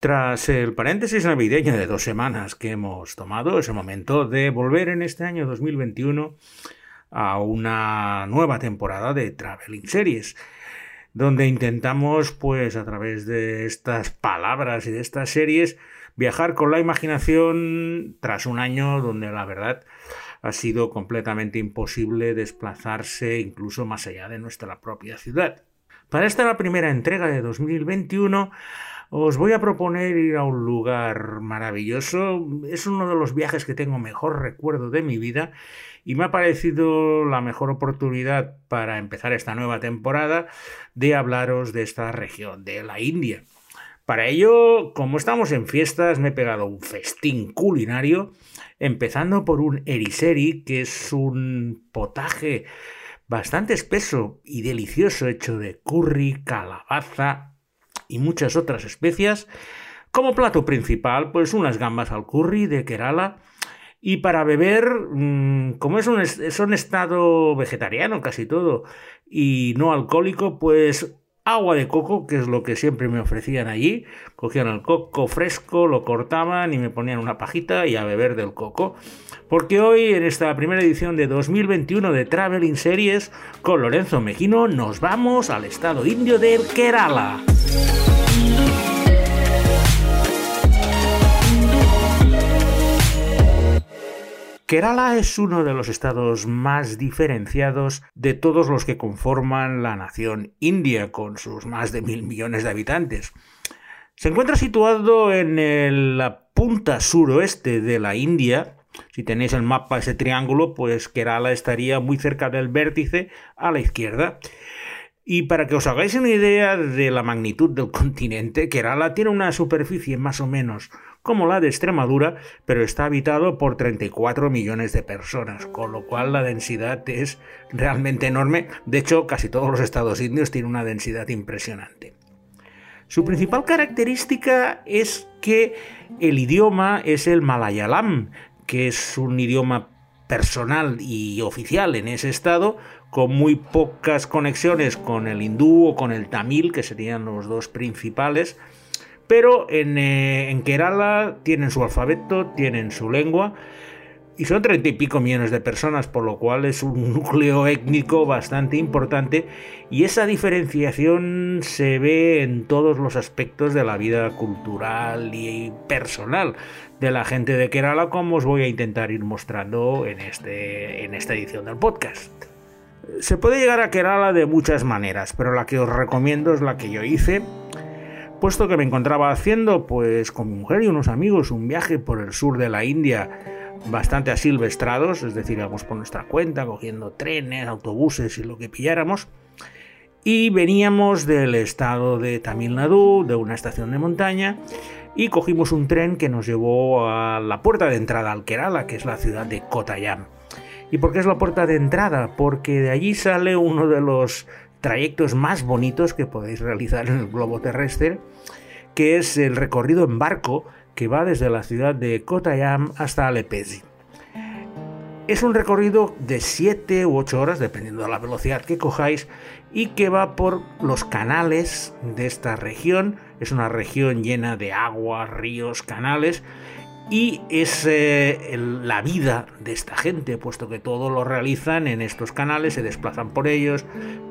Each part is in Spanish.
Tras el paréntesis navideño de dos semanas que hemos tomado, es el momento de volver en este año 2021 a una nueva temporada de Traveling Series, donde intentamos, pues, a través de estas palabras y de estas series, viajar con la imaginación tras un año donde la verdad ha sido completamente imposible desplazarse incluso más allá de nuestra propia ciudad. Para esta la primera entrega de 2021 os voy a proponer ir a un lugar maravilloso. Es uno de los viajes que tengo mejor recuerdo de mi vida y me ha parecido la mejor oportunidad para empezar esta nueva temporada de hablaros de esta región, de la India. Para ello, como estamos en fiestas, me he pegado un festín culinario, empezando por un eriseri, que es un potaje bastante espeso y delicioso hecho de curry, calabaza, y muchas otras especias. Como plato principal, pues unas gambas al curry de Kerala. Y para beber, mm, como es un, es un estado vegetariano casi todo y no alcohólico, pues agua de coco, que es lo que siempre me ofrecían allí. Cogían el coco fresco, lo cortaban y me ponían una pajita y a beber del coco. Porque hoy, en esta primera edición de 2021 de Traveling Series, con Lorenzo Mejino, nos vamos al estado indio del Kerala. Kerala es uno de los estados más diferenciados de todos los que conforman la nación india, con sus más de mil millones de habitantes. Se encuentra situado en la punta suroeste de la India. Si tenéis el mapa ese triángulo, pues Kerala estaría muy cerca del vértice a la izquierda. Y para que os hagáis una idea de la magnitud del continente, Kerala tiene una superficie más o menos como la de Extremadura, pero está habitado por 34 millones de personas, con lo cual la densidad es realmente enorme. De hecho, casi todos los estados indios tienen una densidad impresionante. Su principal característica es que el idioma es el malayalam, que es un idioma personal y oficial en ese estado, con muy pocas conexiones con el hindú o con el tamil, que serían los dos principales. Pero en, eh, en Kerala tienen su alfabeto, tienen su lengua, y son treinta y pico millones de personas, por lo cual es un núcleo étnico bastante importante y esa diferenciación se ve en todos los aspectos de la vida cultural y personal de la gente de Kerala, como os voy a intentar ir mostrando en, este, en esta edición del podcast. Se puede llegar a Kerala de muchas maneras, pero la que os recomiendo es la que yo hice, puesto que me encontraba haciendo, pues con mi mujer y unos amigos, un viaje por el sur de la India, bastante asilvestrados, es decir, íbamos por nuestra cuenta, cogiendo trenes, autobuses y lo que pilláramos. Y veníamos del estado de Tamil Nadu, de una estación de montaña, y cogimos un tren que nos llevó a la puerta de entrada al Kerala, que es la ciudad de Kottayam. ¿Y por qué es la puerta de entrada? Porque de allí sale uno de los trayectos más bonitos que podéis realizar en el globo terrestre, que es el recorrido en barco que va desde la ciudad de Kottayam hasta Alepesi. Es un recorrido de 7 u 8 horas, dependiendo de la velocidad que cojáis, y que va por los canales de esta región. Es una región llena de agua, ríos, canales, y es eh, la vida de esta gente, puesto que todo lo realizan en estos canales, se desplazan por ellos,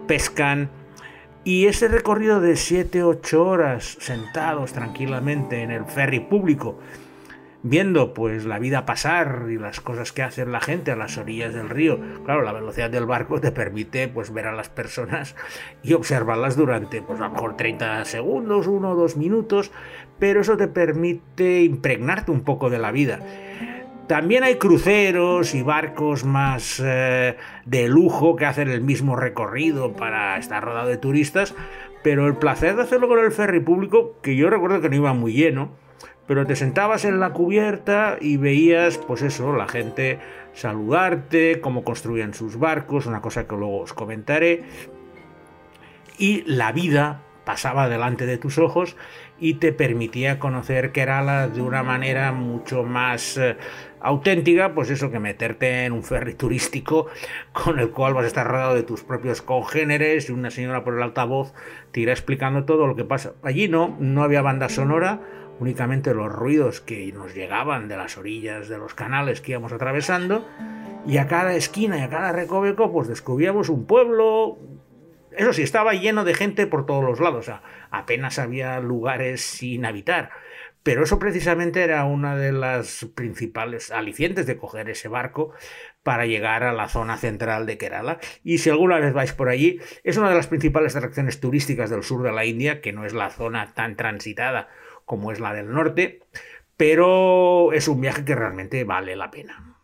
pescan. Y ese recorrido de 7-8 horas sentados tranquilamente en el ferry público, viendo pues la vida pasar y las cosas que hace la gente a las orillas del río. Claro, la velocidad del barco te permite pues ver a las personas y observarlas durante pues a lo mejor 30 segundos, 1 o 2 minutos, pero eso te permite impregnarte un poco de la vida. También hay cruceros y barcos más eh, de lujo que hacen el mismo recorrido para estar rodado de turistas, pero el placer de hacerlo con el ferry público, que yo recuerdo que no iba muy lleno, pero te sentabas en la cubierta y veías, pues eso, la gente saludarte, cómo construían sus barcos, una cosa que luego os comentaré, y la vida pasaba delante de tus ojos y te permitía conocer Kerala de una manera mucho más eh, auténtica, pues eso que meterte en un ferry turístico con el cual vas a estar rodeado de tus propios congéneres y una señora por el altavoz te irá explicando todo lo que pasa. Allí no, no había banda sonora, únicamente los ruidos que nos llegaban de las orillas de los canales que íbamos atravesando, y a cada esquina y a cada recoveco pues descubríamos un pueblo, eso sí, estaba lleno de gente por todos los lados, o sea, apenas había lugares sin habitar. Pero eso precisamente era una de las principales alicientes de coger ese barco para llegar a la zona central de Kerala. Y si alguna vez vais por allí, es una de las principales atracciones turísticas del sur de la India, que no es la zona tan transitada como es la del norte, pero es un viaje que realmente vale la pena.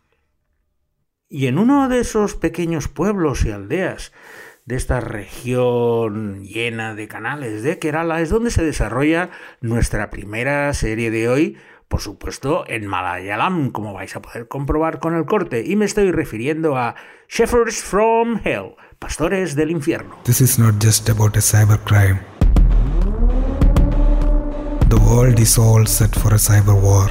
Y en uno de esos pequeños pueblos y aldeas de esta región llena de canales de Kerala es donde se desarrolla nuestra primera serie de hoy, por supuesto en Malayalam, como vais a poder comprobar con el corte, y me estoy refiriendo a Shepherds from Hell, pastores del infierno. This is not just about a cybercrime. The world is all set for a cyber war.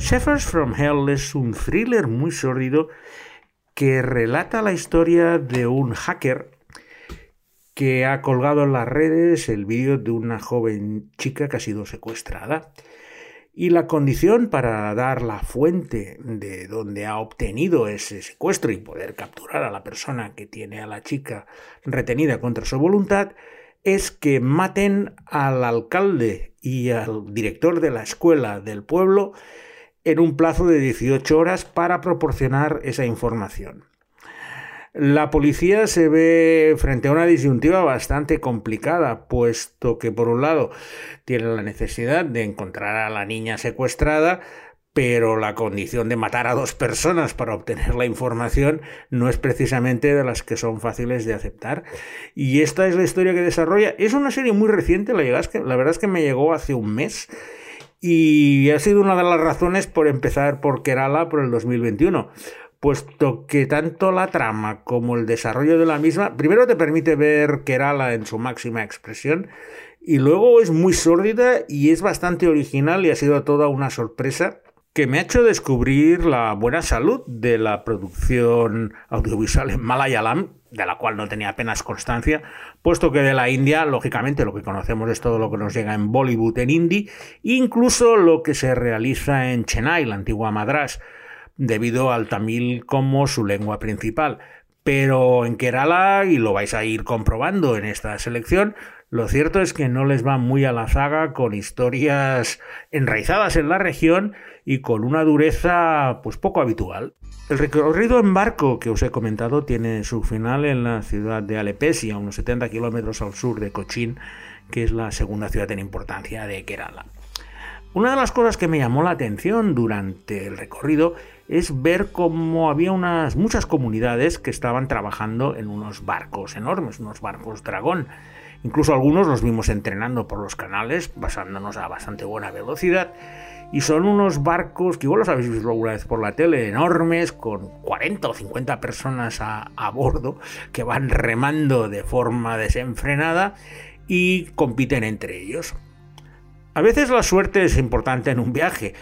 Shepherds from Hell es un thriller muy sórdido que relata la historia de un hacker que ha colgado en las redes el vídeo de una joven chica que ha sido secuestrada. Y la condición para dar la fuente de donde ha obtenido ese secuestro y poder capturar a la persona que tiene a la chica retenida contra su voluntad es que maten al alcalde y al director de la escuela del pueblo en un plazo de 18 horas para proporcionar esa información. La policía se ve frente a una disyuntiva bastante complicada, puesto que por un lado tiene la necesidad de encontrar a la niña secuestrada, pero la condición de matar a dos personas para obtener la información no es precisamente de las que son fáciles de aceptar. Y esta es la historia que desarrolla. Es una serie muy reciente, la, verdad es que me llegó hace un mes y ha sido una de las razones por empezar por Kerala por el 2021, puesto que tanto la trama como el desarrollo de la misma, primero te permite ver Kerala en su máxima expresión, y luego es muy sórdida y es bastante original y ha sido toda una sorpresa que me ha hecho descubrir la buena salud de la producción audiovisual en Malayalam, de la cual no tenía apenas constancia, puesto que de la India, lógicamente, lo que conocemos es todo lo que nos llega en Bollywood, en Hindi, incluso lo que se realiza en Chennai, la antigua Madras, debido al tamil como su lengua principal. Pero en Kerala, y lo vais a ir comprobando en esta selección, lo cierto es que no les va muy a la zaga con historias enraizadas en la región y con una dureza pues poco habitual. El recorrido en barco que os he comentado tiene su final en la ciudad de Alepesi, a unos 70 kilómetros al sur de Cochin, que es la segunda ciudad en importancia de Kerala. Una de las cosas que me llamó la atención durante el recorrido es ver cómo había unas muchas comunidades que estaban trabajando en unos barcos enormes, unos barcos dragón Incluso algunos los vimos entrenando por los canales, basándonos a bastante buena velocidad. Y son unos barcos que igual los habéis visto alguna vez por la tele, enormes, con 40 o 50 personas a, a bordo, que van remando de forma desenfrenada y compiten entre ellos. A veces la suerte es importante en un viaje,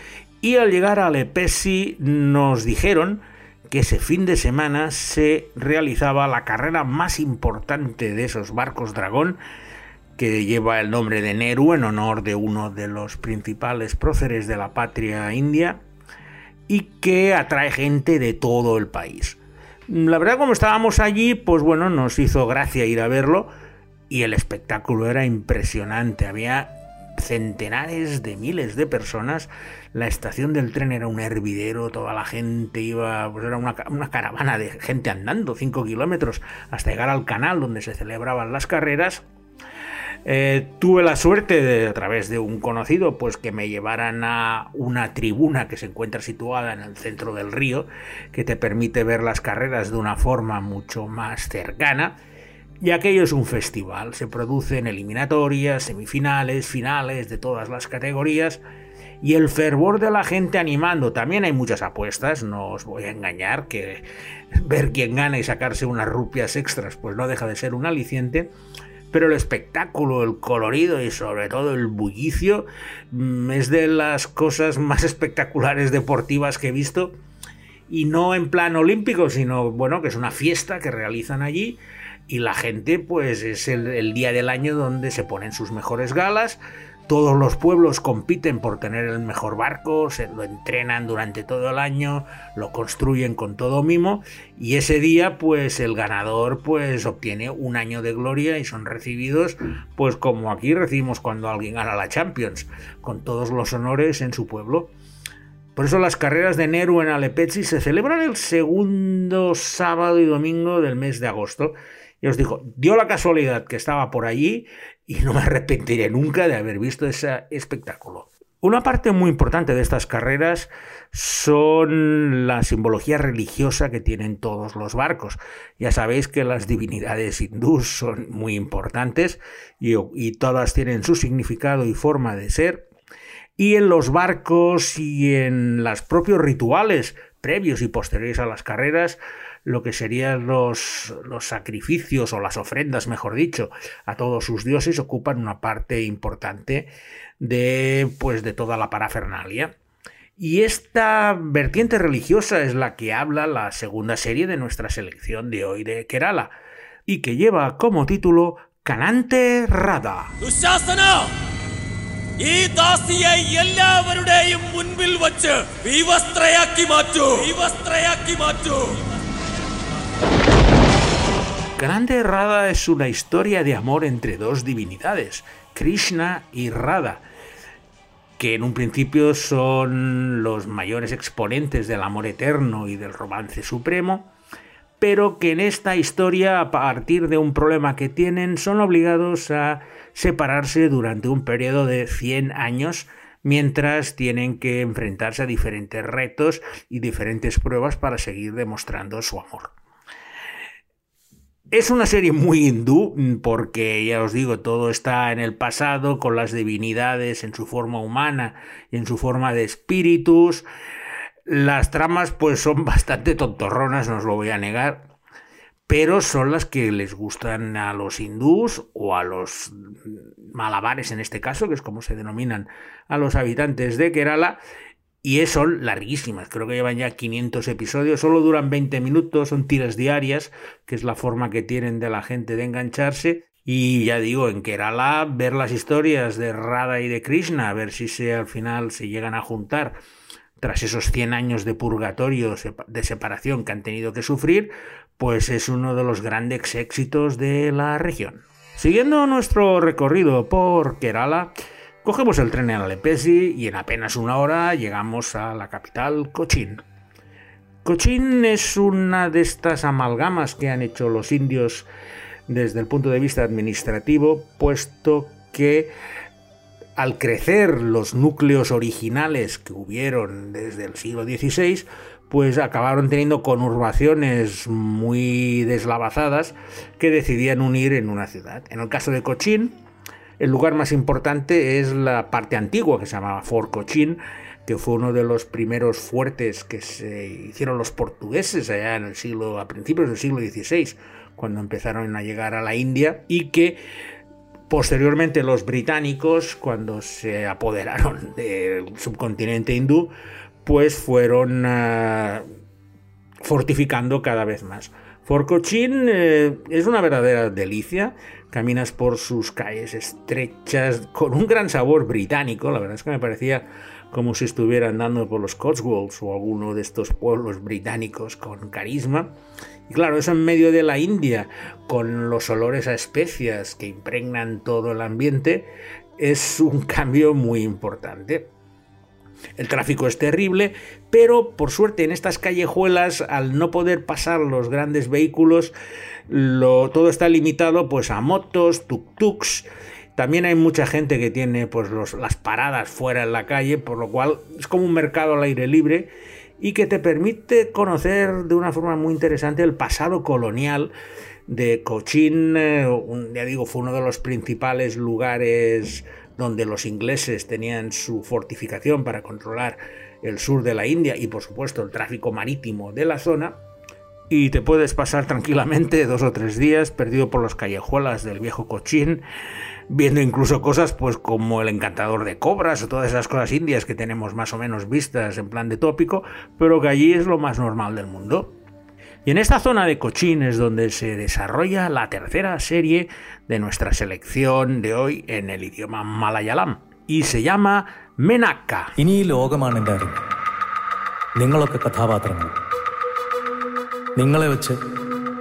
y al llegar a Lepesi nos dijeron que ese fin de semana se realizaba la carrera más importante de esos barcos dragón, que lleva el nombre de Nehru en honor de uno de los principales próceres de la patria india y que atrae gente de todo el país. La verdad, como estábamos allí, pues bueno, nos hizo gracia ir a verlo y el espectáculo era impresionante. Había centenares de miles de personas. La estación del tren era un hervidero, toda la gente iba, pues era una, caravana de gente andando 5 kilómetros hasta llegar al canal donde se celebraban las carreras. Eh, tuve la suerte de, a través de un conocido, pues que me llevaran a una tribuna que se encuentra situada en el centro del río, que te permite ver las carreras de una forma mucho más cercana y aquello es un festival, se producen eliminatorias, semifinales, finales de todas las categorías y el fervor de la gente animando. También hay muchas apuestas, no os voy a engañar, que ver quién gana y sacarse unas rupias extras pues no deja de ser un aliciente. Pero el espectáculo, el colorido y sobre todo el bullicio mm, es de las cosas más espectaculares deportivas que he visto y no en plan olímpico, sino bueno, que es una fiesta que realizan allí y la gente pues es el, día del año donde se ponen sus mejores galas, todos los pueblos compiten por tener el mejor barco, se lo entrenan durante todo el año, lo construyen con todo mimo y ese día pues el ganador pues obtiene un año de gloria y son recibidos pues como aquí recibimos cuando alguien gana la Champions, con todos los honores en su pueblo. Por eso las carreras de Neru en Alepetzi se celebran el segundo sábado y domingo del mes de agosto. Y os digo, dio la casualidad que estaba por allí y no me arrepentiré nunca de haber visto ese espectáculo. Una parte muy importante de estas carreras son la simbología religiosa que tienen todos los barcos. Ya sabéis que las divinidades hindús son muy importantes y, y todas tienen su significado y forma de ser y en los barcos y en los propios rituales previos y posteriores a las carreras, lo que serían los, los, sacrificios o las ofrendas, mejor dicho, a todos sus dioses ocupan una parte importante de, pues, de toda la parafernalia. Y esta vertiente religiosa es la que habla la segunda serie de nuestra selección de hoy de Kerala, y que lleva como título Canante Rada. ഈ ദാസിയെ എല്ലാവരുടെയും മുൻപിൽ വച്ച് വിവസ്ത്രയാക്കി മാറ്റൂ വിവസ്ത്രയാക്കി മാറ്റൂ Grande Radha es una historia de amor entre dos divinidades, Krishna y Radha, que en un principio son los mayores exponentes del amor eterno y del romance supremo, pero que en esta historia, a partir de un problema que tienen, son obligados a separarse durante un periodo de 100 años mientras tienen que enfrentarse a diferentes retos y diferentes pruebas para seguir demostrando su amor. Es una serie muy hindú porque, ya os digo, todo está en el pasado con las divinidades en su forma humana y en su forma de espíritus. Las tramas pues son bastante tontorronas, no os lo voy a negar, pero son las que les gustan a los hindús o a los malabares en este caso, que es como se denominan a los habitantes de Kerala, y son larguísimas, creo que llevan ya 500 episodios, solo duran 20 minutos, son tiras diarias, que es la forma que tienen de la gente de engancharse, y ya digo, en Kerala ver las historias de Radha y de Krishna, a ver si se, al final se llegan a juntar tras esos 100 años de purgatorio, de separación que han tenido que sufrir, pues es uno de los grandes éxitos de la región. Siguiendo nuestro recorrido por Kerala, cogemos el tren en Alepesi y en apenas una hora llegamos a la capital, Cochin. Cochin es una de estas amalgamas que han hecho los indios desde el punto de vista administrativo, puesto que al crecer los núcleos originales que hubieron desde el siglo XVI, pues acabaron teniendo conurbaciones muy deslavazadas que decidían unir en una ciudad. En el caso de Cochín, el lugar más importante es la parte antigua que se llamaba Fort Cochín, que fue uno de los primeros fuertes que se hicieron los portugueses allá en el siglo a principios del siglo XVI, cuando empezaron a llegar a la India y que Posteriormente los británicos, cuando se apoderaron del subcontinente hindú, pues fueron ah, fortificando cada vez más. Fort Cochin eh, es una verdadera delicia. Caminas por sus calles estrechas con un gran sabor británico. La verdad es que me parecía como si estuviera andando por los Cotswolds o alguno de estos pueblos británicos con carisma. Y claro, eso en medio de la India, con los olores a especias que impregnan todo el ambiente, es un cambio muy importante. El tráfico es terrible, pero por suerte en estas callejuelas, al no poder pasar los grandes vehículos, todo está limitado pues a motos, tuk-tuks. También hay mucha gente que tiene pues las paradas fuera en la calle, por lo cual es como un mercado al aire libre y que te permite conocer de una forma muy interesante el pasado colonial de Cochin. Eh, ya digo, fue uno de los principales lugares donde los ingleses tenían su fortificación para controlar el sur de la India y por supuesto el tráfico marítimo de la zona. Y te puedes pasar tranquilamente dos o tres días perdido por las callejuelas del viejo Cochin viendo incluso cosas pues como el encantador de cobras o todas esas cosas indias que tenemos más o menos vistas en plan de tópico, pero que allí es lo más normal del mundo. Y en esta zona de Cochin es donde se desarrolla la tercera serie de nuestra selección de hoy en el idioma malayalam y se llama Menaka. ഇനി ഈ ലോകമാണ് എൻ്റെ അറിവ് നിങ്ങളൊക്കെ കഥാപാത്രങ്ങൾ നിങ്ങളെ വെച്ച്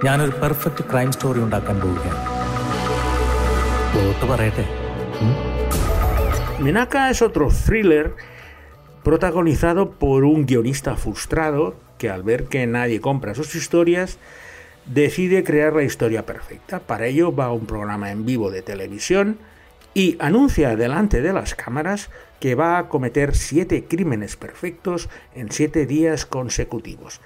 ഞാനൊരു പെർഫെക്റ്റ് ക്രൈം സ്റ്റോറി ഉണ്ടാക്കാൻ പോവുകയാണ് പ്ലോട്ട് പറയട്ടെ ഉം? Menaka es otro thriller protagonizado por un guionista frustrado que al ver que nadie compra sus historias decide crear la historia perfecta. Para ello va a un programa en vivo de televisión y anuncia delante de las cámaras que va a cometer siete crímenes perfectos en siete días consecutivos.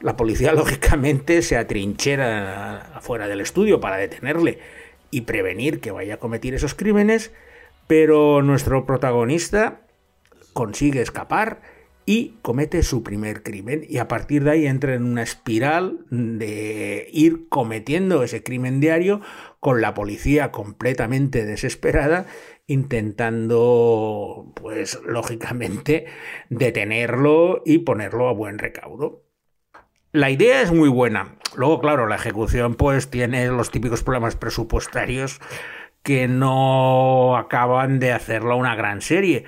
La policía lógicamente se atrinchera afuera del estudio para detenerle y prevenir que vaya a cometer esos crímenes, pero nuestro protagonista consigue escapar y comete su primer crimen y a partir de ahí entra en una espiral de ir cometiendo ese crimen diario con la policía completamente desesperada intentando pues lógicamente detenerlo y ponerlo a buen recaudo. La idea es muy buena. Luego, claro, la ejecución pues tiene los típicos problemas presupuestarios que no acaban de hacerla una gran serie.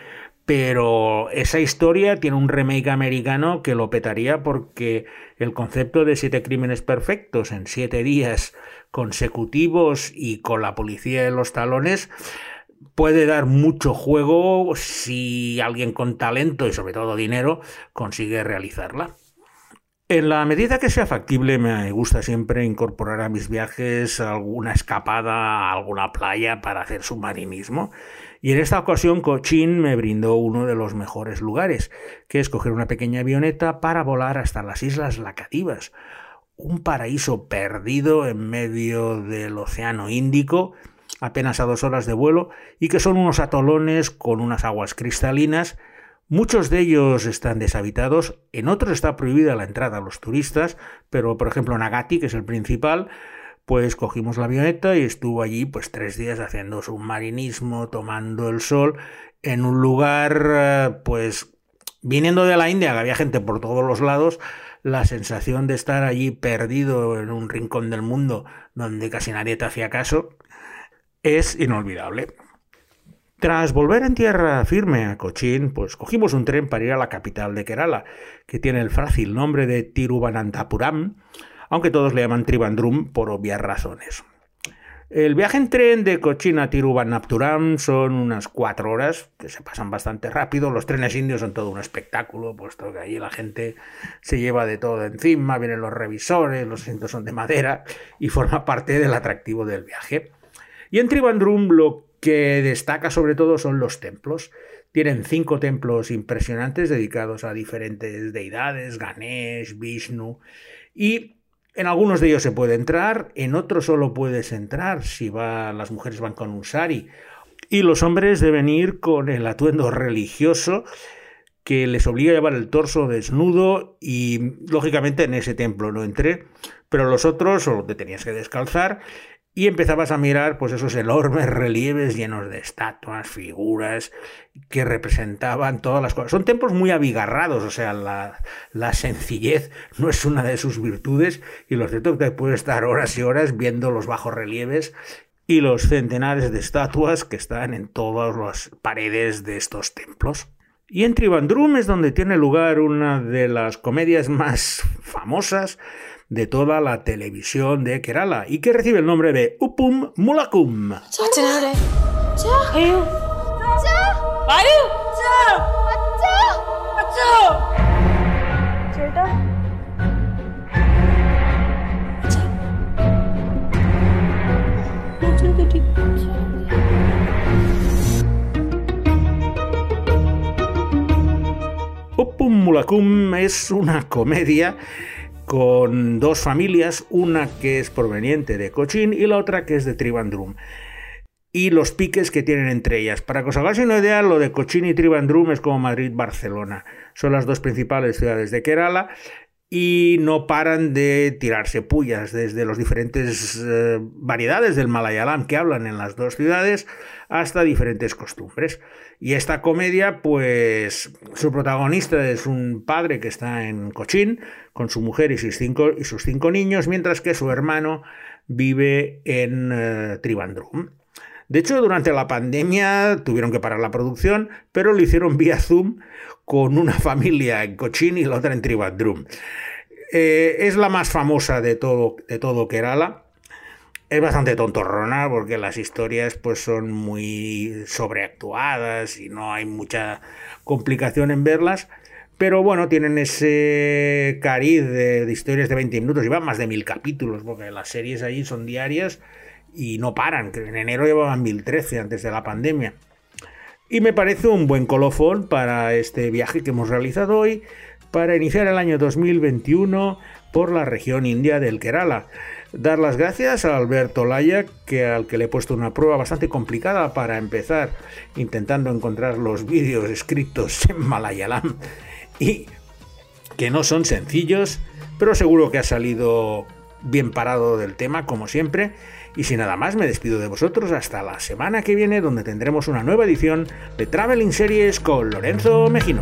Pero esa historia tiene un remake americano que lo petaría porque el concepto de siete crímenes perfectos en siete días consecutivos y con la policía en los talones puede dar mucho juego si alguien con talento y sobre todo dinero consigue realizarla. En la medida que sea factible, me gusta siempre incorporar a mis viajes alguna escapada a alguna playa para hacer submarinismo. Y en esta ocasión Cochin me brindó uno de los mejores lugares, que es coger una pequeña avioneta para volar hasta las Islas Lacadivas, un paraíso perdido en medio del Océano Índico, apenas a dos horas de vuelo, y que son unos atolones con unas aguas cristalinas Muchos de ellos están deshabitados, en otros está prohibida la entrada a los turistas, pero por ejemplo Nagati, que es el principal, pues cogimos la avioneta y estuvo allí pues tres días haciendo submarinismo, tomando el sol, en un lugar pues viniendo de la India, que había gente por todos los lados, la sensación de estar allí perdido en un rincón del mundo donde casi nadie te hacía caso es inolvidable. Tras volver en tierra firme a Cochin, pues cogimos un tren para ir a la capital de Kerala, que tiene el fácil nombre de Tiruvananthapuram, aunque todos le llaman Trivandrum por obvias razones. El viaje en tren de Cochin a Tiruvananthapuram son unas cuatro horas, que se pasan bastante rápido. Los trenes indios son todo un espectáculo, puesto que allí la gente se lleva de todo encima, vienen los revisores, los asientos son de madera y forma parte del atractivo del viaje. Y en Trivandrum lo que destaca sobre todo son los templos. Tienen cinco templos impresionantes dedicados a diferentes deidades, Ganesh, Vishnu, y en algunos de ellos se puede entrar, en otros solo puedes entrar si va, las mujeres van con un sari, y los hombres deben ir con el atuendo religioso que les obliga a llevar el torso desnudo y lógicamente en ese templo no entré, pero los otros solo te tenías que descalzar y empezabas a mirar pues esos enormes relieves llenos de estatuas, figuras que representaban todas las cosas. Son templos muy abigarrados, o sea, la, la sencillez no es una de sus virtudes y lo cierto que estar horas y horas viendo los bajos relieves y los centenares de estatuas que están en todas las paredes de estos templos. Y en Trivandrum es donde tiene lugar una de las comedias más famosas de toda la televisión de Kerala y que recibe el nombre de Upum Mulakum. Upum Mulakum es una comedia con dos familias, una que es proveniente de Cochin y la otra que es de Trivandrum. Y los piques que tienen entre ellas. Para que os hagáis una idea, lo de Cochin y Trivandrum es como Madrid-Barcelona. Son las dos principales ciudades de Kerala y no paran de tirarse pullas desde las diferentes eh, variedades del Malayalam que hablan en las dos ciudades hasta diferentes costumbres. Y esta comedia, pues su protagonista es un padre que está en Cochín con su mujer y sus cinco, y sus cinco niños, mientras que su hermano vive en eh, Trivandrum. De hecho, durante la pandemia tuvieron que parar la producción, pero lo hicieron vía Zoom con una familia en Cochín y la otra en Trivandrum. Eh, es la más famosa de todo, de todo Kerala es bastante tontorrona porque las historias pues son muy sobreactuadas y no hay mucha complicación en verlas. Pero bueno, tienen ese cariz de, historias de 20 minutos, llevan más de mil capítulos, porque las series allí son diarias y no paran, en enero llevaban 1013 antes de la pandemia. Y me parece un buen colofón para este viaje que hemos realizado hoy, para iniciar el año 2021 por la región india del Kerala dar las gracias a Alberto Laya, que al que le he puesto una prueba bastante complicada para empezar, intentando encontrar los vídeos escritos en Malayalam y que no son sencillos, pero seguro que ha salido bien parado del tema, como siempre. Y sin nada más, me despido de vosotros hasta la semana que viene, donde tendremos una nueva edición de Traveling Series con Lorenzo Mejino.